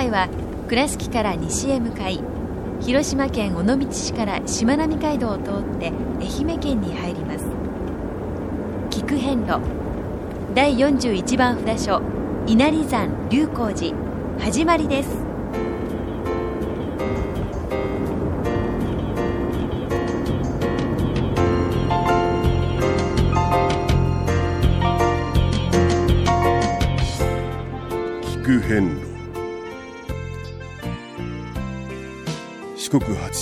回は倉敷から西へ向かい広島県尾道市からしまなみ海道を通って愛媛県に入ります。菊遍路第41番札所稲荷山龍光寺始まりです。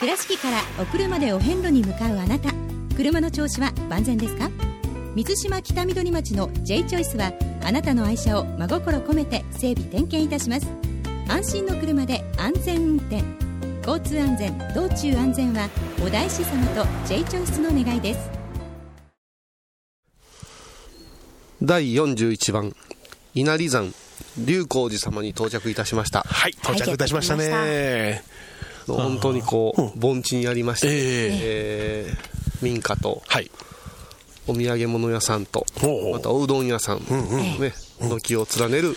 倉敷からお車でお遍路に向かうあなた。車の調子は万全ですか？水島北緑町の J チョイスはあなたの愛車を真心込めて整備点検いたします。安心の車で安全運転。交通安全道中安全はお大師様と J チョイスの願いです。第41番。稲荷山龍光寺様に到着いたしました。はい到着いたしましたね、本当にこう、盆地にありまして、ええ。えー民家とはい。お土産物屋さんとまたおうどん屋さん、ね軒を連ねる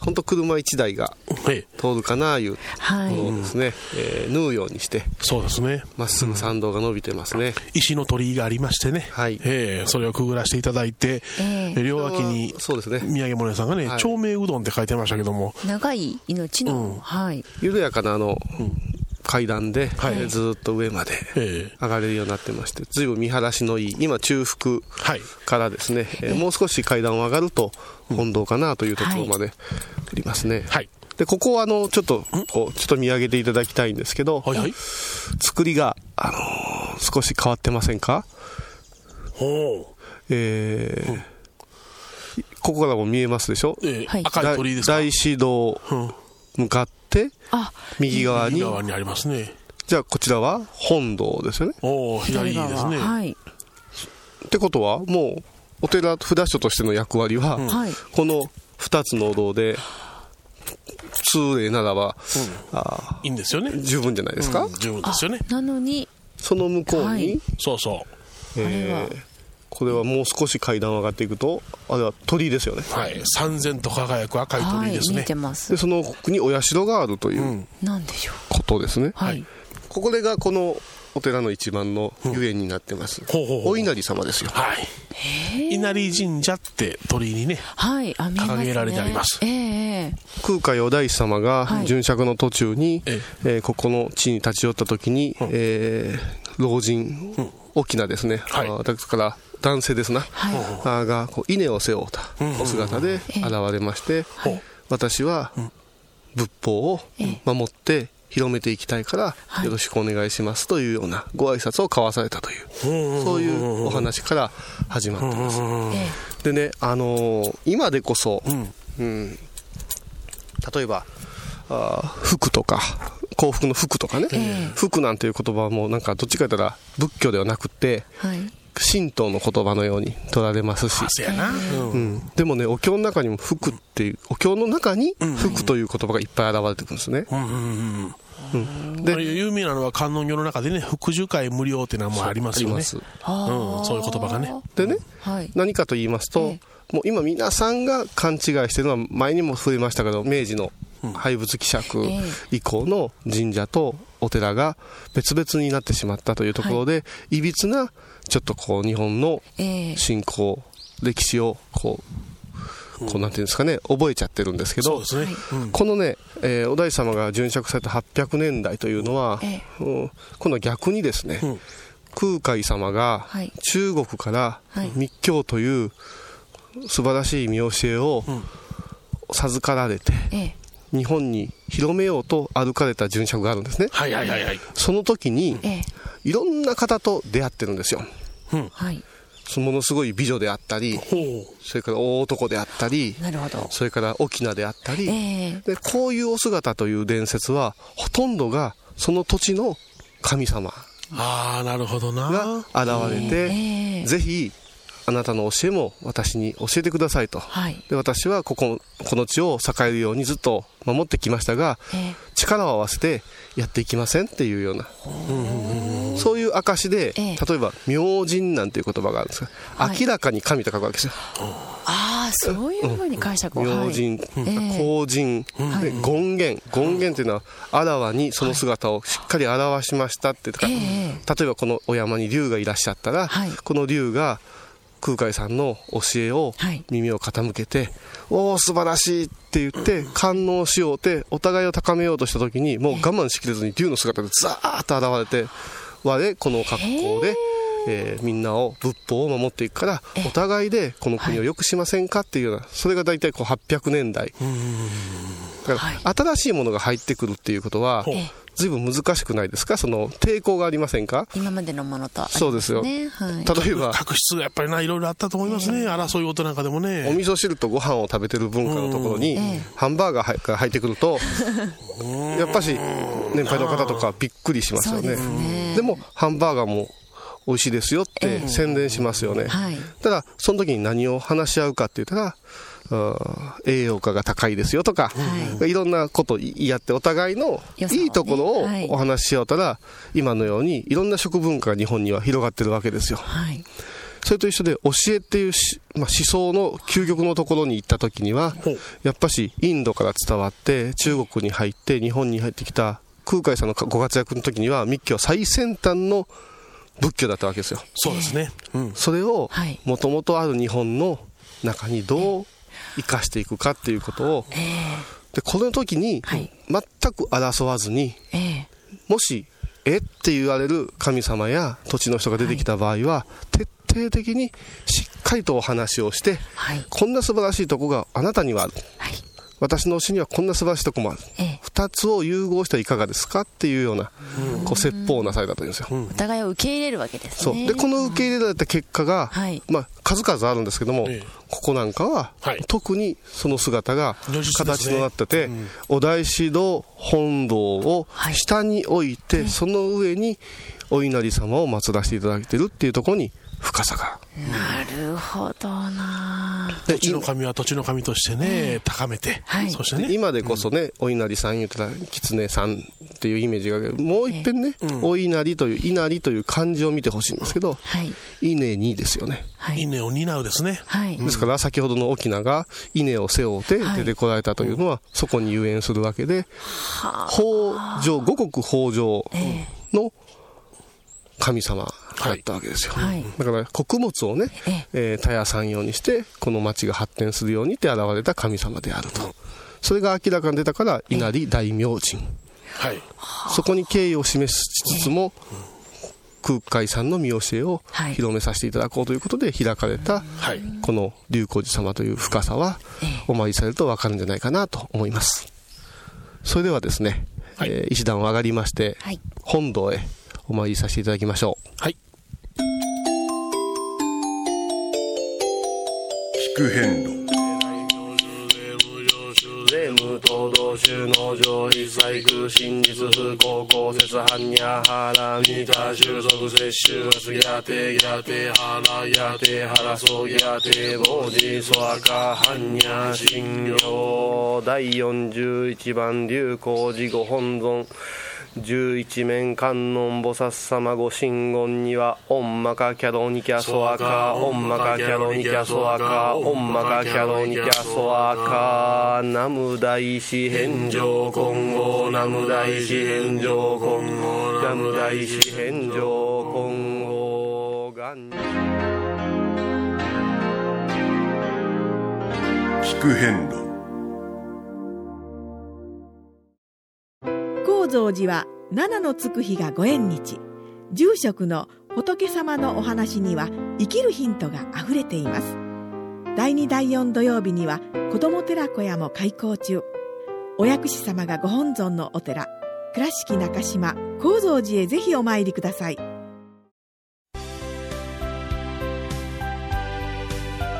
本当車1台がええ。通るかないうはい。ものをですね、えー縫うようにしてそうですね。まっすぐ参道が伸びてますね、石の鳥居がありましてね、はい。ええそれをくぐらせていただいて、ええ。両脇にそうですね。土産物屋さんがね、はい。長命うどんって書いてましたけども。長い命の、うん。はい。緩やかなあの、階段で、はい。えーずーっと上までええ。上がれるようになってまして随分見晴らしのいい今中腹はい。からですね、えーもう少し階段を上がると本堂かなというところまでおりますね、はい。でここはあのちょっとこうちょっと見上げていただきたいんですけど、はいはい。作りが、あのー少し変わってませんか？ほえーここからも見えますでしょ？う、ええ。はい。赤い鳥居ですか？大師堂うん。向かってあ右側に。右側にありますね。じゃあこちらは本堂ですよね。おお左側。ですね、はい。ってことはもうお寺札所としての役割は、はい。この2つのお堂で通例ならば、あいいんですよね。ー十分じゃないですか、うん十分ですよね。なのにその向こうに、はい。そうそう。えーこれはもう少し階段を上がっていくとあれは鳥居ですよね。はい。三千と輝く赤い鳥居ですね。はいてます。でその奥にお社があるといううん。なんでしょう。ことですね、はい。ここがこのお寺の一番のゆえんになってます、ほうほうほうお稲荷様ですよ。はい。稲荷神社って鳥居にねはい掲げられてあります。ええええ。空海お大師様がはい。巡釈の途中に、ええ。ーここの地に立ち寄った時に、えー老人、大きなですね、はい。あだから男性ですな、はい。がこう稲を背負うたお姿で現れまして、私は仏法を守って広めていきたいからはい。よろしくお願いしますというようなご挨拶を交わされたというそういうお話から始まってます。えでねあのー今でこそ、うん。例えばあー服とか幸福の服とかね、ええ。服なんていう言葉はもうなんかどっちかというと仏教ではなくてえはい神道の言葉のように取られますし。あ、そうやな、うん。うん、でもねお経の中にも服っていうお経の中に服という言葉がいっぱい現れてくるんですね、うんうんうんで有名なのは観音業の中でね、福寿会無料っていうのもありますよね。うん、そういう言葉がね。でね、はい、何かと言いますと、え。もう今皆さんが勘違いしてるのは前にも触れましたけど明治の廃仏希釈以降の神社とお寺が別々になってしまったというところで、い。びつなちょっとこう日本の信仰、歴史をこうこうなんていうんですかね、覚えちゃってるんですけど、ね。うん、このね、えー、お大師様が殉職された800年代というのは、えー、うん、今度は逆にですね、うん、空海様が中国から密教という素晴らしい見教えを授かられて、日本に広めようと歩かれた殉職があるんですね。はいはいはいはい。その時に、いろんな方と出会ってるんですよ。うん。はい。ものすごい美女であったり、それから大男であったり、なるほどそれから沖縄であったり、えー、で、こういうお姿という伝説は、ほとんどがその土地の神様ああ、なるほどな。が現れて、えー、ぜひあなたの教えも私に教えてくださいと、はい、で私はこここの地を栄えるようにずっと守ってきましたが、えー、力を合わせてやっていきませんっていうような、そういう証で、えー、例えば「明神」なんていう言葉があるんですが、はい、明らかに神と書くわけですよ。ああそういうふうに解釈。を、うん、明神、公人、で権現。権現というのはあらわにその姿をしっかり表しましたってとか、例えばこのお山に竜がいらっしゃったら、この竜が空海さんの教えを耳を傾けて、はい、おお素晴らしいって言って感応しようってお互いを高めようとした時にもう我慢しきれずに竜の姿でザーッと現れて我この格好で、えー、みんなを仏法を守っていくからお互いでこの国を良くしませんかっていうようなそれが大体こう800年代。だから新しいものが入ってくるっていうことは、ずいぶん難しくないですか？その抵抗がありませんか？今までのものと、ね、そうですよ、はい、例えば。確執がやっぱりないろいろあったと思いますね、えー、争い事なんかでもね。お味噌汁とご飯を食べてる文化のところに、ハンバーガーが入ってくるとやっぱし年配の方とかびっくりしますよね。でもハンバーガーも美味しいですよって宣伝しますよね、えーはい、ただその時に何を話し合うかって言ったら栄養価が高いですよとか、はい、いろんなこと言い合ってお互いのいいところをお話ししようたら、今のようにいろんな食文化が日本には広がってるわけですよ。はい。それと一緒で教えっていうまあ、思想の究極のところに行った時には、やっぱしインドから伝わって中国に入って日本に入ってきた空海さんのご活躍の時には密教は最先端の仏教だったわけですよ。そうですね。うん、それをもともとある日本の中にどう生かしていくかっていうことを、でこの時に全く争わずに、もしえって言われる神様や土地の人が出てきた場合は、徹底的にしっかりとお話をして、こんな素晴らしいとこがあなたにはある、私の推しにはこんな素晴らしいとこもある、ええ、2つを融合してはいかがですかっていうような、こう説法をなされたというんですよ、お互いを受け入れるわけですね。そう。でこの受け入れられた結果が、はい、まあ、数々あるんですけども、え、ここなんかは、はい、特にその姿が形となってて、ねうん、お大師堂本堂を下に置いて、はい、その上にお稲荷様を祀らせていただいてるっていうところに深さが。なるほどな。土地の神は土地の神としてね、高めて、はい、そしてね。今でこそね、お稲荷さん言ったら、狐さんっていうイメージがあるもう一遍ね、お稲荷という、稲荷という漢字を見てほしいんですけど、はい、稲にですよね。稲を担うですね。はい、ですから、先ほどの沖縄が稲を背負って出てこられたというのは、そこに遊園するわけで、北条、五穀北条の神様だったわけですよ、はい、だから穀物をね、えー、田屋産業にしてこの町が発展するようにって現れた神様であると。それが明らかに出たから稲荷大明神、はい、そこに敬意を示しつつも、空海さんの見教えを広めさせていただこうということで開かれた、この龍光寺様という深さは、お参りされると分かるんじゃないかなと思います。それではですね、はい、えー、一段上がりまして、本堂へお参りさせていただきましょう。はい。聞く変路。無東道州農場一切空真実不幸公説般若腹見た収束摂取圧やてやて腹やて腹そうやて老子そ赤般若心経第41番流行寺ご本尊十一面観音菩薩様ご神言には、オンマカキャドニキャソアカ、オンマカキャドニキャソアカ、オンマカキャドニキャソアカ、ナム大師返上今後、ナム大師返上今後、ナム大師返上今後、がん聞く遍蔵寺は七のつく日がご縁日。住職の仏様のお話には生きるヒントがあふれています。第2第4土曜日には子ども寺小屋も開校中。お薬師様がご本尊のお寺倉敷中島・高蔵寺へぜひお参りください。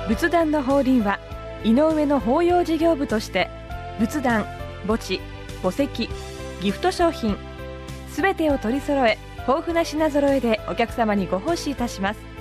仏壇の法輪は井上の法要事業部として仏壇墓地墓石ギフト商品。すべてを取り揃え豊富な品揃えでお客様にご奉仕いたします。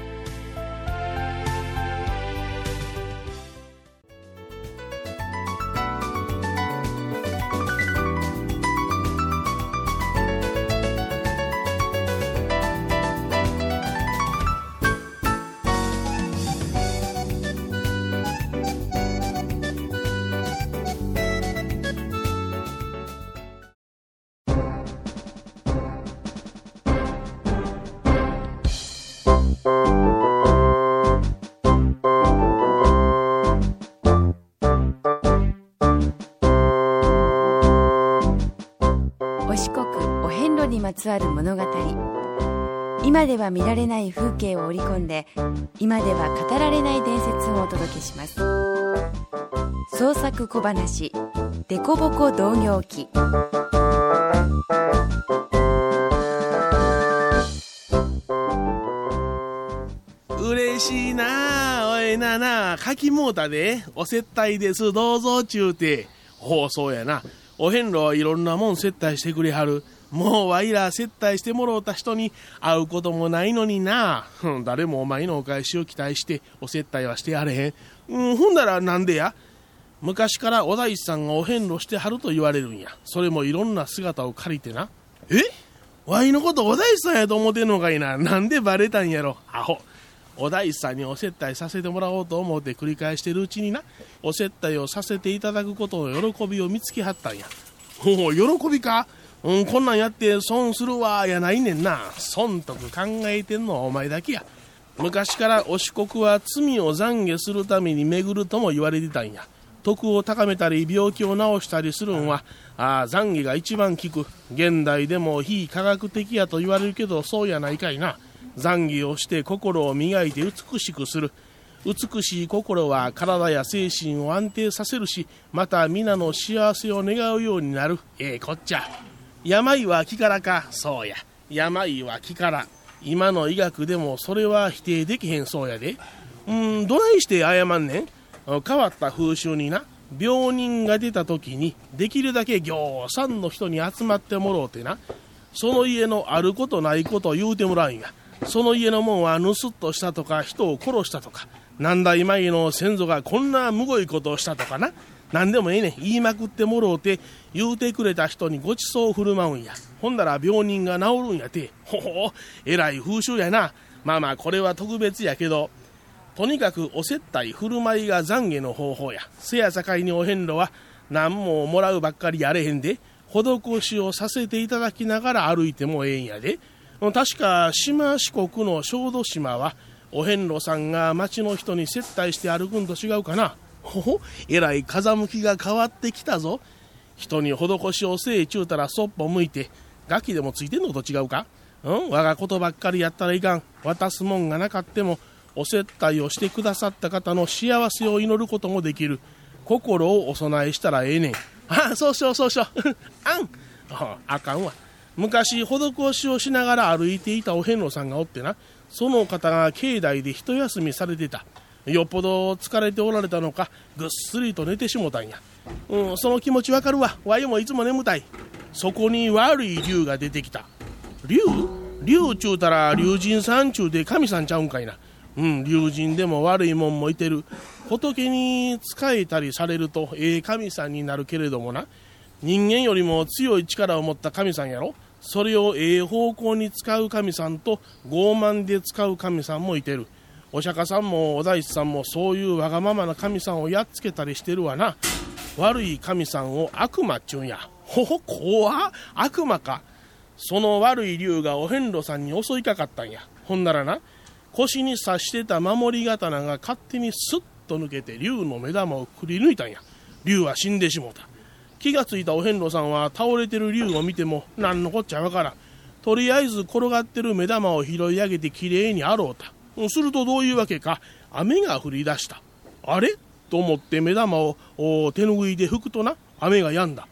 路にまつわる物語。今では見られない風景を織り込んで今では語られない伝説をお届けします。創作小話「デコボコ同業記」嬉しいなあおいなあなあかきもうたで。お接待ですどうぞちゅうて。ほうそうやな。お遍路はいろんなもん接待してくれはる。もうわいら接待してもろうた人に会うこともないのにな。誰もお前のお返しを期待してお接待はしてやれへん、うん、ほんならなんでや？昔からお大師さんがお遍路してはると言われるんや。それもいろんな姿を借りてな。え？わいのことお大師さんやと思ってんのかいな。なんでバレたんやろ。アホ。お大師さんにお接待させてもらおうと思って繰り返してるうちにな。お接待をさせていただくことの喜びを見つけはったんや。おお喜びか？うんこんなんやって損するわやないねんな。損得考えてんのはお前だけや。昔からお四国は罪を懺悔するために巡るとも言われてたんや。徳を高めたり病気を治したりするんはああ懺悔が一番効く。現代でも非科学的やと言われるけどそうやないかいな。懺悔をして心を磨いて美しくする。美しい心は体や精神を安定させるしまた皆の幸せを願うようになる。ええこっちゃ。病は気からか。そうや。病は気から。今の医学でもそれは否定できへんそうやで。うんどないして謝んねん。変わった風習にな。病人が出た時にできるだけぎょうさんの人に集まってもろうてな。その家のあることないことを言うてもらうんや。その家のもんは盗っとしたとか人を殺したとか。何代前の先祖がこんなむごいことをしたとかな何でもええね。ん言いまくってもろうて言うてくれた人にごちそうを振る舞うんや。ほんだら病人が治るんやて。ほほえらい風習やな。まあまあこれは特別やけどとにかくお接待振る舞いが懺悔の方法や。せやさかいにお遍路は何ももらうばっかりやれへんで施しをさせていただきながら歩いてもええんやで。確か島四国の小豆島はお遍路さんが町の人に接待して歩くんと違うかな。ほほえらい風向きが変わってきたぞ。人に施しをせえちゅうたらそっぽ向いてガキでもついてんのと違うか？うん我がことばっかりやったらいかん。渡すもんがなかってもお接待をしてくださった方の幸せを祈ることもできる。心をお供えしたらええねん。ああそうしようそうしよう。あん。ああかんわ。昔施しをしながら歩いていたお遍路さんがおってな。その方が境内で一休みされてた。よっぽど疲れておられたのかぐっすりと寝てしもたんや、うん、その気持ちわかるわ。わいもいつも眠たい。そこに悪い竜が出てきた。竜？竜ちゅうたら竜神さんちゅうて神さんちゃうんかいな。うん竜神でも悪いもんもいてる。仏に仕えたりされるとええ神さんになるけれどもな。人間よりも強い力を持った神さんやろ。それをええ方向に使う神さんと傲慢で使う神さんもいてる。お釈迦さんもお大師さんもそういうわがままな神さんをやっつけたりしてるわな。悪い神さんを悪魔っちゅうんや。ほほ怖悪魔か。その悪い竜がお遍路さんに襲いかかったんや。ほんならな腰に刺してた守り刀が勝手にスッと抜けて竜の目玉をくり抜いたんや。竜は死んでしもうた。気がついたお遍路さんは倒れてる竜を見ても何のこっちゃわからん。とりあえず転がってる目玉を拾い上げてきれいに洗うた。するとどういうわけか。雨が降り出した。あれ？と思って目玉を手ぬぐいで拭くとな雨が止んだ。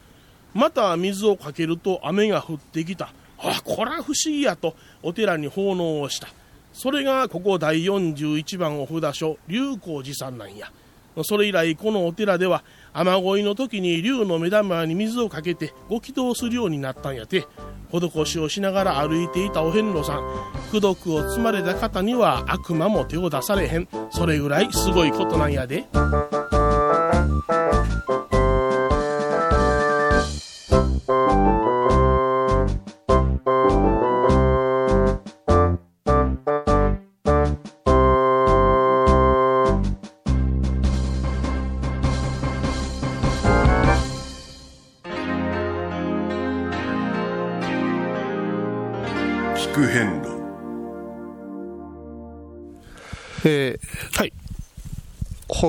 また水をかけると雨が降ってきた。あこら不思議やとお寺に奉納をした。それがここ第41番お札所龍光寺さんなんや。それ以来このお寺では雨乞いの時に竜の目玉に水をかけてご祈祷するようになったんやて。施しをしながら歩いていたお遍路さん。功徳を積まれた方には悪魔も手を出されへん。それぐらいすごいことなんやで。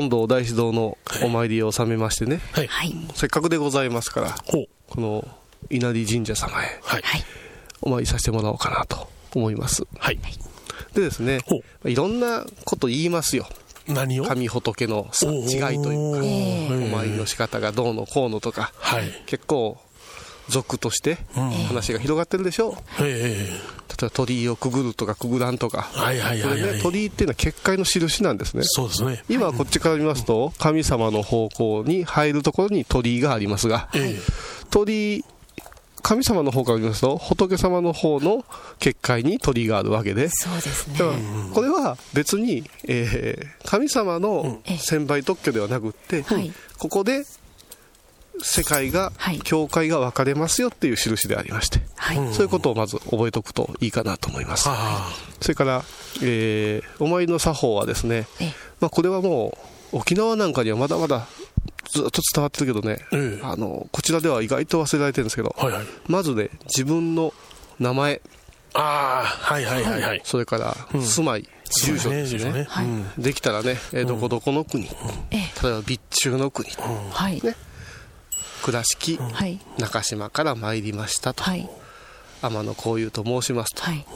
本堂大師堂のお参りを収めましてね、はい。はい。せっかくでございますからほう。この稲荷神社様へはい。はいお参りさせてもらおうかなと思います。はい。でですねほいろんなこと言いますよ。何を？神仏の違いというかえーお参りの仕方がどうのこうのとかはい。結構俗としてうん。話が広がってるでしょ？うえ。例えば鳥居をくぐるとかくぐらんとか。えはいはいこれはいはい。ね鳥居っていうのは結界の印なんですね。そうですね。今こっちから見ますと神様の方向に入るところに鳥居がありますがえ鳥居神様の方から見ますと仏様の方の結界に鳥居があるわけで。そうですね。これは別に、えー神様の専売特許ではなくって、はい。ここで世界が、はい。教会が分かれますよっていう印でありまして、はい。そういうことをまず覚えておくといいかなと思います。あ。それから、えーお参りの作法はですね、ええ。まあ、これはもう沖縄なんかにはまだまだずっと伝わってるけどね、ええあのこちらでは意外と忘れられてるんですけど、あはいはい。まずね自分の名前。ああはいはいはいはい。それから住まい、住所ですね。ねはい。うん。できたらね、えーどこどこの国、ええ。例えば備中の国、はい。ね倉敷、はい。中島から参りましたと、はい。天野幸雄と申しますと、はい。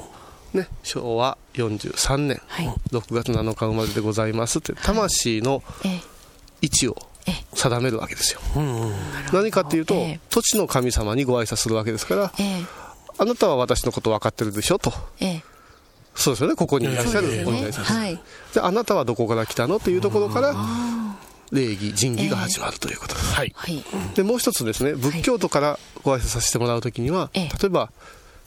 ね、昭和43年、はい。6月7日生まれでございますって魂のええ。位置をえ定めるわけですよ。何かっていうと、ええ。土地の神様にご挨拶するわけですからええ。あなたは私のこと分かってるでしょと。ええ。そうですよねここにいらっしゃるお願いします、はい。であなたはどこから来たの？というところから礼儀仁義が始まるということです、はい。はい。でもう一つですね仏教徒からご挨拶させてもらうときには、ええ。例えば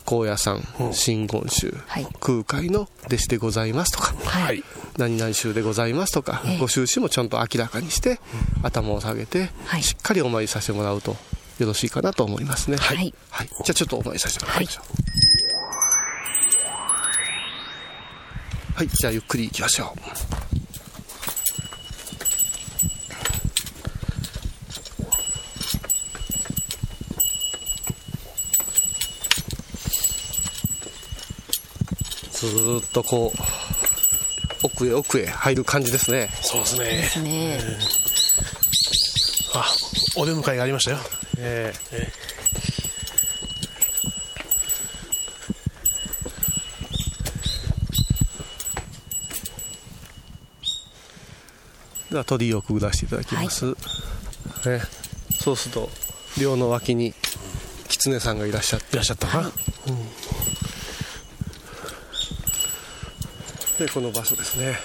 高野山真言宗、はい。空海の弟子でございますとか、はい。何々宗でございますとか、ええ。ご宗旨もちゃんと明らかにして、頭を下げて、はい。しっかりお参りさせてもらうとよろしいかなと思いますね。はい。はい、じゃあちょっとお参りさせてもらいましょう。はい、じゃあゆっくり行きましょうずーっとこう奥へ奥へ入る感じですね。そうですね。ですね。あお出迎えがありましたよ。ええ。では鳥居をくぐらせていただきます、ね、そうすると寮の脇に狐さんがいらっしゃって。いらっしゃったかなでこの場所ですね。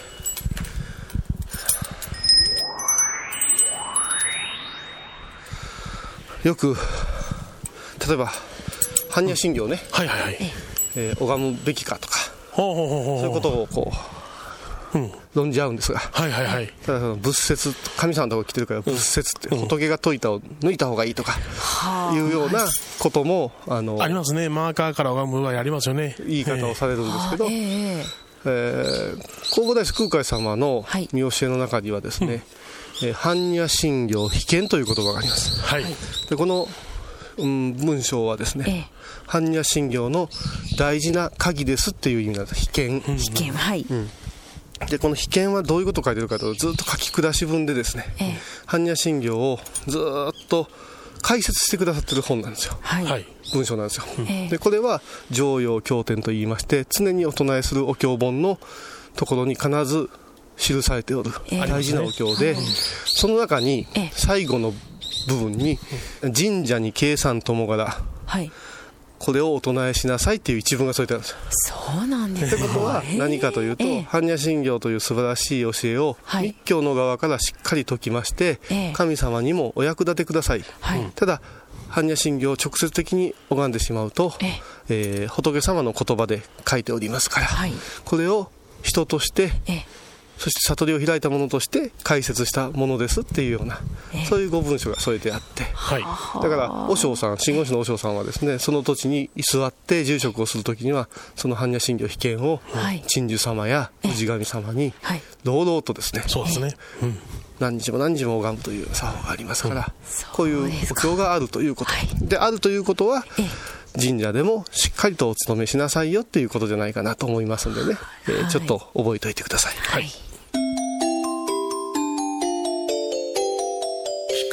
よく例えば般若心経ね、はいはいはい。えー拝むべきかとか。ほうほうほうほうそういうことをこう論じ合うんですが、はいはいはい。ただその仏説、神様のところ来てるから仏説って、仏が説いたを抜いた方がいいとか、いうようなことも、あの、ありますね。マーカーから拝む場合ありますよね。言い方をされるんですけど、えええー、弘法大師空海様のはい見教えの中にはですね、えー般若心経被験という言葉があります。はい。でこの、うん、文章はですね、般若心経の大事な鍵ですっていう意味なんです。被験。被験はい、で、この被験はどういうことを書いてるかというと、ずっと書き下し文でですね、ええ般若心経をずーっと解説してくださってる本なんですよ。はいはい。文章なんですよ。ええ。で、これは常用経典と言いまして、常にお唱えするお経本のところに必ず記されておるええ。大事なお経で、その中にええ。最後の部分に、神社に計算友柄、はい。これをお唱えしなさいっていう一文が添えてあるんです。よ。そうなんですってことは何かというと、ええ。般若心経という素晴らしい教えをはい。密教の側からしっかり説きまして、ええ。神様にもお役立てください。ただ、般若心経を直接的に拝んでしまうと、ええ。ー仏様の言葉で書いておりますから、はい。これを人として、ええそして悟りを開いたものとして解説したものですっていうような、ええ。そういうご文書が添えてあって、はい。だから、和尚さん、真言宗の和尚さんはですね、その土地に居座って住職をするときには、その般若心経被験をはい、鎮守様や氏神様にはい、堂々とですね、そうですね。うん。何日も何日も拝むという作法がありますから、こういうおですか経があるということ、はいであるということはええ、神社でもしっかりとお勤めしなさいよっていうことじゃないかなと思いますんでね、えーはい。ちょっと覚えておいてください。はい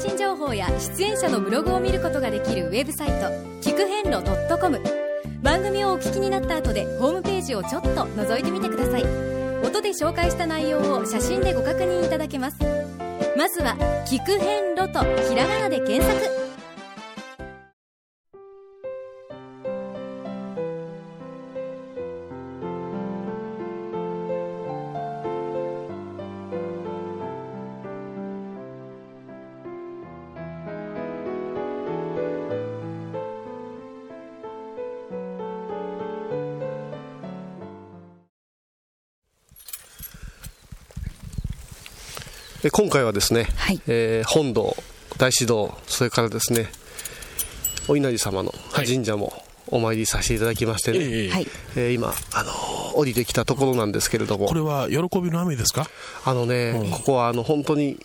新情報や出演者のブログを見ることができるウェブサイト聞く遍路 .com 番組をお聞きになった後でホームページをちょっと覗いてみてください。音で紹介した内容を写真でご確認いただけます。まずは「聞く遍路」とひらがなで検索。で今回はですね、はい。えー本堂、大師堂、それからですね、お稲荷様のはい。神社もお参りさせていただきましてね、ええはい。えー今、あのー降りてきたところなんですけれども。こ、れは喜びの雨ですか？あのね、うん。ここはあの本当に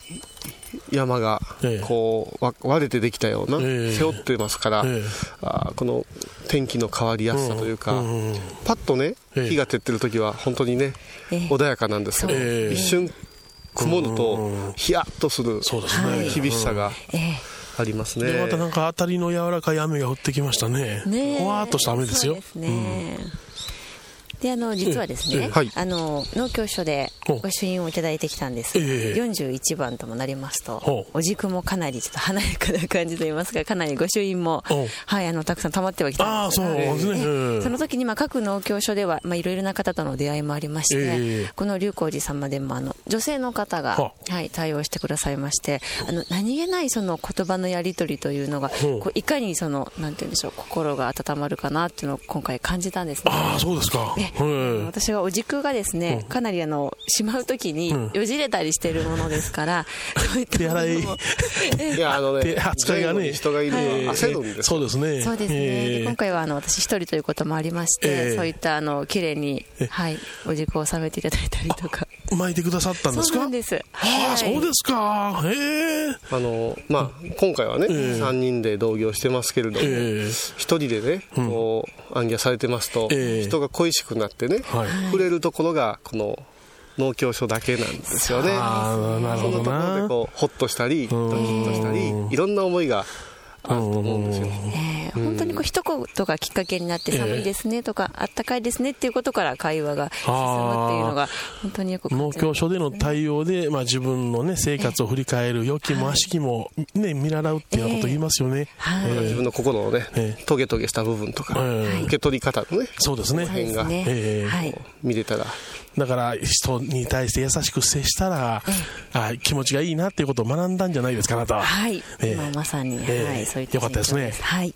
山がええ。こうわ割れてできたような、ええ。背負ってますから、ええ。あーこの天気の変わりやすさというか、うんうんうん。パッとね、ええ。日が照ってる時は本当にね、ええ。穏やかなんですけど、ええ。一瞬曇るうんうんうとん、ヒヤッとするそうですね。厳しさがええありますね。でまたなんか当たりの柔らかい雨が降ってきましたね。ほわーっとした雨ですよ。そうですね。であの実はですね、ええ。はい。あの農協所でおご朱印をいただいてきたんです。が、え。え41番ともなりますとお軸もかなりちょっと華やかな感じといいますかかなりご朱印もおはいあのたくさん溜まってはきたんですね。ええ。その時にまあ各農協所ではまあいろいろな方との出会いもありまして、ええ。この龍光寺様でもあの女性の方がは、はい、対応してくださいましてあの何気ないその言葉のやり取りというのがこういかにそのなんて言うんでしょう心が温まるかなっていうのを今回感じたんですね。ああ、そうですか。ねええ私はお軸がですね、うん。かなりあのしまうときにうん。よじれたりしてるものですから、そういった手洗いものもいや、あのね手、扱いがね。人がいるとええ焦るんですよ。そうですね。そうですね、今回はあの私一人ということもありまして、ええ。そういったあの綺麗に、はい、お軸を収めていただいたりとか。巻いてくださったんですか？そうなんです。ああ、はい。そうですか。へえ。あの、まあ、今回はね、ええ。3人で同業してますけれども、ええ。一人でね、こう、暗記されてますと、ええ。人が恋しくなってね、はい触れるところが、この、農協所だけなんですよね。そのところでな。こう、ほっとしたり、ドキッとしたりうん、いろんな思いがあると思うんですよ。えー、本当にこう一言がきっかけになって寒いですねとか、あったかいですねっていうことから会話が進むっていうのが本当によく農協所での対応で、まあ、自分の、ね、生活を振り返る良きも悪しきも、ね、見習うっていうようなこと言いますよね、えー、自分の心のね、えー、トゲトゲした部分とか、受け取り方のねそうですね。辺が、えー、見れたら。だから人に対して優しく接したら、あ気持ちがいいなっていうことを学んだんじゃないですか、あなたは。はい、えー、まさに、えー、はい、そういったよかったですね。はい。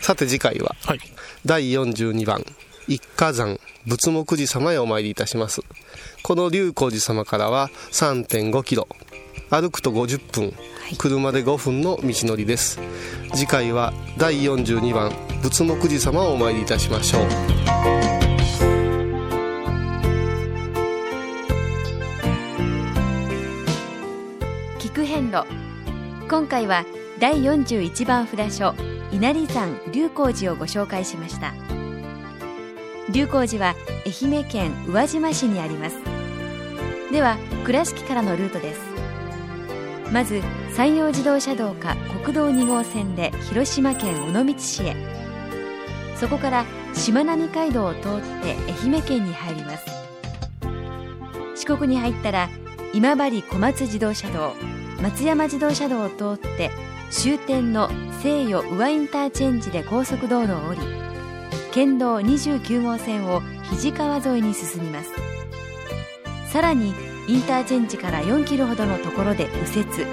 さて次回は、はい、第42番一家山仏目寺様へお参りいたします。この龍光寺様からは3.5キロ歩くと50分車で5分の道のりです。次回は第42番仏目寺様をお参りいたしましょう路。今回は第41番札所稲荷山龍光寺をご紹介しました。龍光寺は愛媛県宇和島市にあります。では倉敷からのルートです。まず山陽自動車道か国道2号線で広島県尾道市へ。そこからしまなみ海道を通って愛媛県に入ります。四国に入ったら今治小松自動車道松山自動車道を通って終点の西予宇和インターチェンジで高速道路を降り県道29号線を肱川沿いに進みます。さらにインターチェンジから4キロほどのところで右折。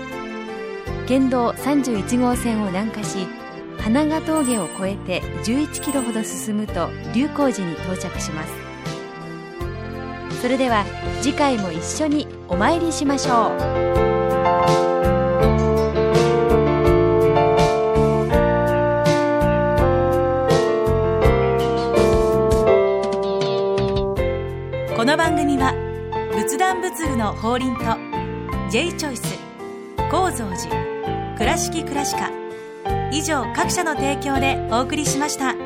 県道31号線を南下し花ヶ峠を越えて11キロほど進むと龍光寺に到着します。それでは次回も一緒にお参りしましょう。の番組は仏壇仏具の法輪と J チョイス構造寺倉敷倉歯科以上各社の提供でお送りしました。